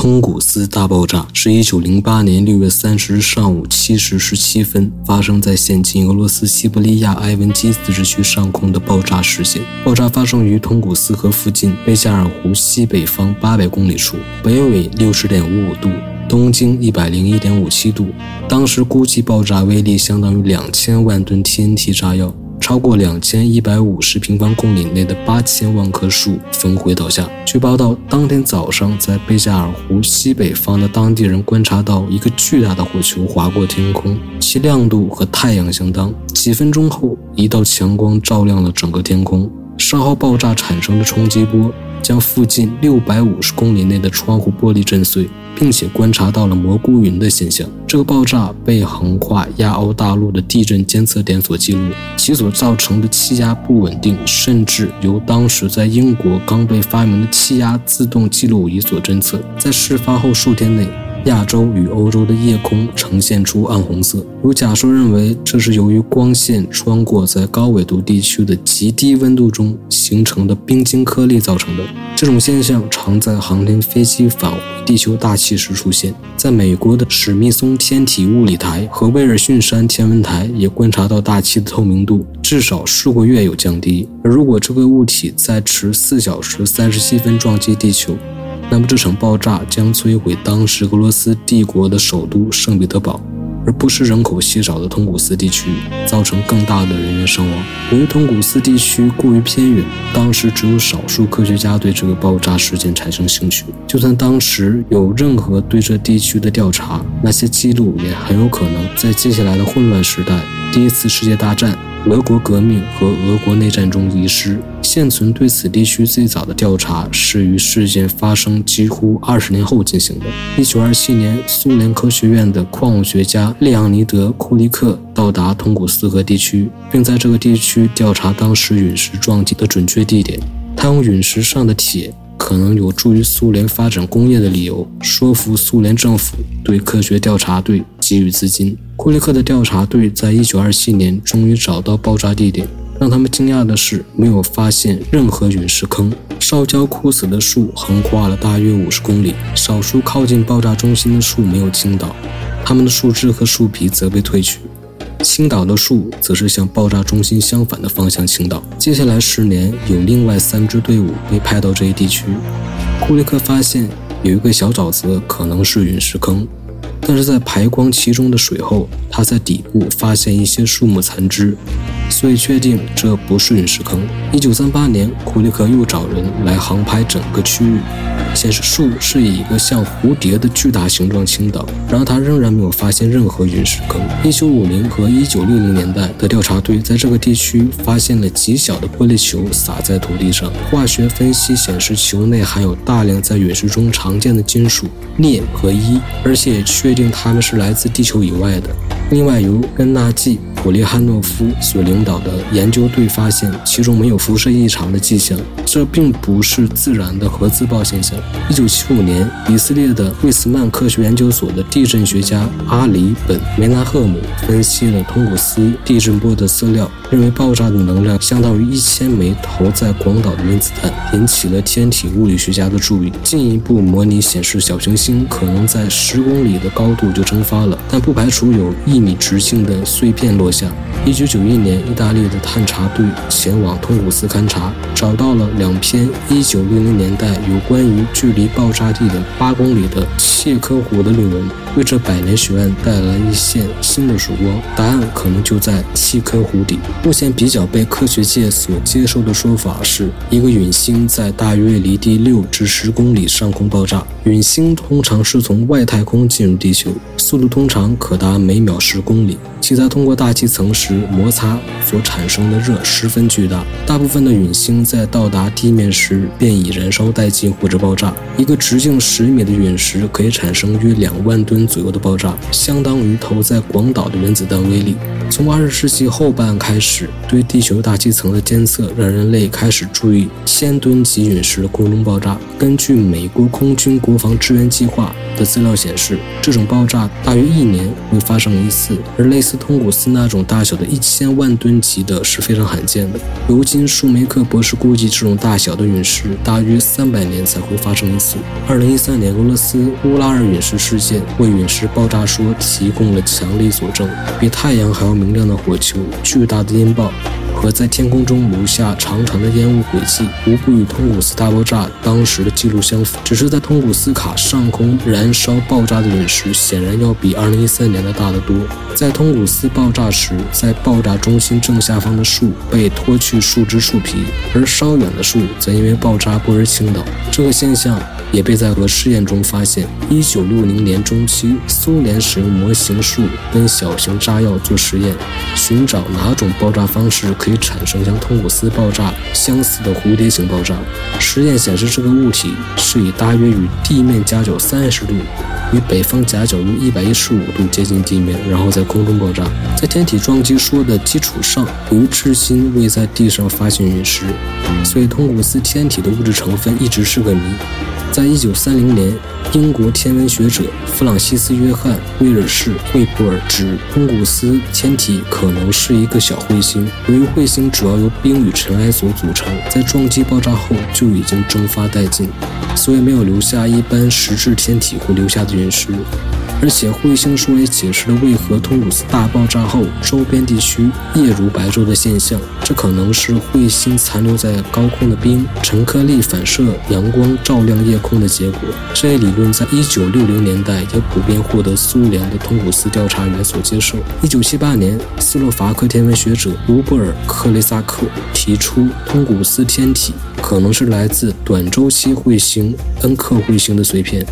通古斯大爆炸是一九零八年六月三十日上午七时十七分发生在现今俄罗斯西伯利亚埃文基自治区上空的爆炸事件。爆炸发生于通古斯河附近贝加尔湖西北方八百公里处，北纬六十点五五度，东经一百零一点五七度。当时估计爆炸威力相当于两千万吨 TNT 炸药。超过两千一百五十平方公里内的八千万棵树焚毁倒下。据报道，当天早上，在贝加尔湖西北方的当地人观察到一个巨大的火球划过天空，其亮度和太阳相当。几分钟后，一道强光照亮了整个天空。稍后爆炸产生的冲击波。将附近六百五十公里内的窗户玻璃震碎，并且观察到了蘑菇云的现象。这个爆炸被横跨亚欧大陆的地震监测点所记录，其所造成的气压不稳定，甚至由当时在英国刚被发明的气压自动记录仪所侦测。在事发后数天内。亚洲与欧洲的夜空呈现出暗红色，有假说认为这是由于光线穿过在高纬度地区的极低温度中形成的冰晶颗粒造成的。这种现象常在航天飞机返回地球大气时出现。在美国的史密松天体物理台和威尔逊山天文台也观察到大气的透明度至少数个月有降低。而如果这个物体在迟四小时三十七分撞击地球，那么这场爆炸将摧毁当时俄罗斯帝国的首都圣彼得堡，而不是人口稀少的通古斯地区，造成更大的人员伤亡。由于通古斯地区过于偏远，当时只有少数科学家对这个爆炸事件产生兴趣。就算当时有任何对这地区的调查，那些记录也很有可能在接下来的混乱时代，第一次世界大战。俄国革命和俄国内战中遗失。现存对此地区最早的调查是于事件发生几乎二十年后进行的。一九二七年，苏联科学院的矿物学家列昂尼德·库利克到达通古斯河地区，并在这个地区调查当时陨石撞击的准确地点。他用陨石上的铁。可能有助于苏联发展工业的理由，说服苏联政府对科学调查队给予资金。库利克的调查队在一九二七年终于找到爆炸地点，让他们惊讶的是，没有发现任何陨石坑。烧焦枯死的树横跨了大约五十公里，少数靠近爆炸中心的树没有倾倒，它们的树枝和树皮则被褪去。倾倒的树则是向爆炸中心相反的方向倾倒。接下来十年，有另外三支队伍被派到这一地区。库利克发现有一个小沼泽可能是陨石坑，但是在排光其中的水后，他在底部发现一些树木残枝。所以确定这不是陨石坑。一九三八年，库利克又找人来航拍整个区域，显示树是以一个像蝴蝶的巨大形状倾倒。然而他仍然没有发现任何陨石坑。一九五零和一九六零年代的调查队在这个地区发现了极小的玻璃球撒在土地上，化学分析显示球内含有大量在陨石中常见的金属镍和铱，而且也确定它们是来自地球以外的。另外，由根纳季·普列汉诺夫所领导的研究队发现，其中没有辐射异常的迹象，这并不是自然的核自爆现象。一九七五年，以色列的惠斯曼科学研究所的地震学家阿里·本·梅纳赫姆分析了通古斯地震波的资料，认为爆炸的能量相当于一千枚投在广岛的原子弹，引起了天体物理学家的注意。进一步模拟显示，小行星可能在十公里的高度就蒸发了，但不排除有一。米直径的碎片落下。一九九一年，意大利的探查队前往通古斯勘察，找到了两篇一九六零年代有关于距离爆炸地点八公里的切科湖的论文，为这百年学案带来一线新的曙光。答案可能就在契科湖底。目前比较被科学界所接受的说法是，一个陨星在大约离地六至十公里上空爆炸。陨星通常是从外太空进入地球，速度通常可达每秒十公里。其在通过大气层时摩擦所产生的热十分巨大，大部分的陨星在到达地面时便已燃烧殆尽或者爆炸。一个直径十米的陨石可以产生约两万吨左右的爆炸，相当于投在广岛的原子弹威力。从二十世纪后半开始，对地球大气层的监测让人类开始注意千吨级陨石的空中爆炸。根据美国空军国防支援计划的资料显示，这种爆炸大约一年会发生一次，而类似通古斯那种大小的一千万吨级的是非常罕见的。如今·舒梅克博士估计，这种大小的陨石大约三百年才会发生一次。二零一三年，俄罗斯乌拉尔陨石事件为陨石爆炸说提供了强力佐证，比太阳还要明亮的火球，巨大的音爆。和在天空中留下长长的烟雾轨迹，无不与通古斯大爆炸当时的记录相符。只是在通古斯卡上空燃烧爆炸的陨石，显然要比2013年的大得多。在通古斯爆炸时，在爆炸中心正下方的树被脱去树枝树皮，而稍远的树则因为爆炸不而倾倒。这个现象。也被在核试验中发现。一九六零年中期，苏联使用模型树跟小型炸药做实验，寻找哪种爆炸方式可以产生像通古斯爆炸相似的蝴蝶形爆炸。实验显示，这个物体是以大约与地面夹角三十度，与北方夹角约一百一十五度接近地面，然后在空中爆炸。在天体撞击说的基础上，由于至今未在地上发现陨石，所以通古斯天体的物质成分一直是个谜。在一九三零年，英国天文学者弗朗西斯·约翰·威尔士·惠普尔指通古斯天体可能是一个小彗星。由于彗彗星主要由冰与尘埃所组成，在撞击爆炸后就已经蒸发殆尽，所以没有留下一般实质天体会留下的陨石。而且彗星说也解释了为何通古斯大爆炸后周边地区夜如白昼的现象，这可能是彗星残留在高空的冰尘颗粒反射阳光照亮夜空的结果。这一理论在1960年代也普遍获得苏联的通古斯调查员所接受。1978年，斯洛伐克天文学者卢布尔·克雷萨克提出，通古斯天体可能是来自短周期彗星恩克彗星的碎片。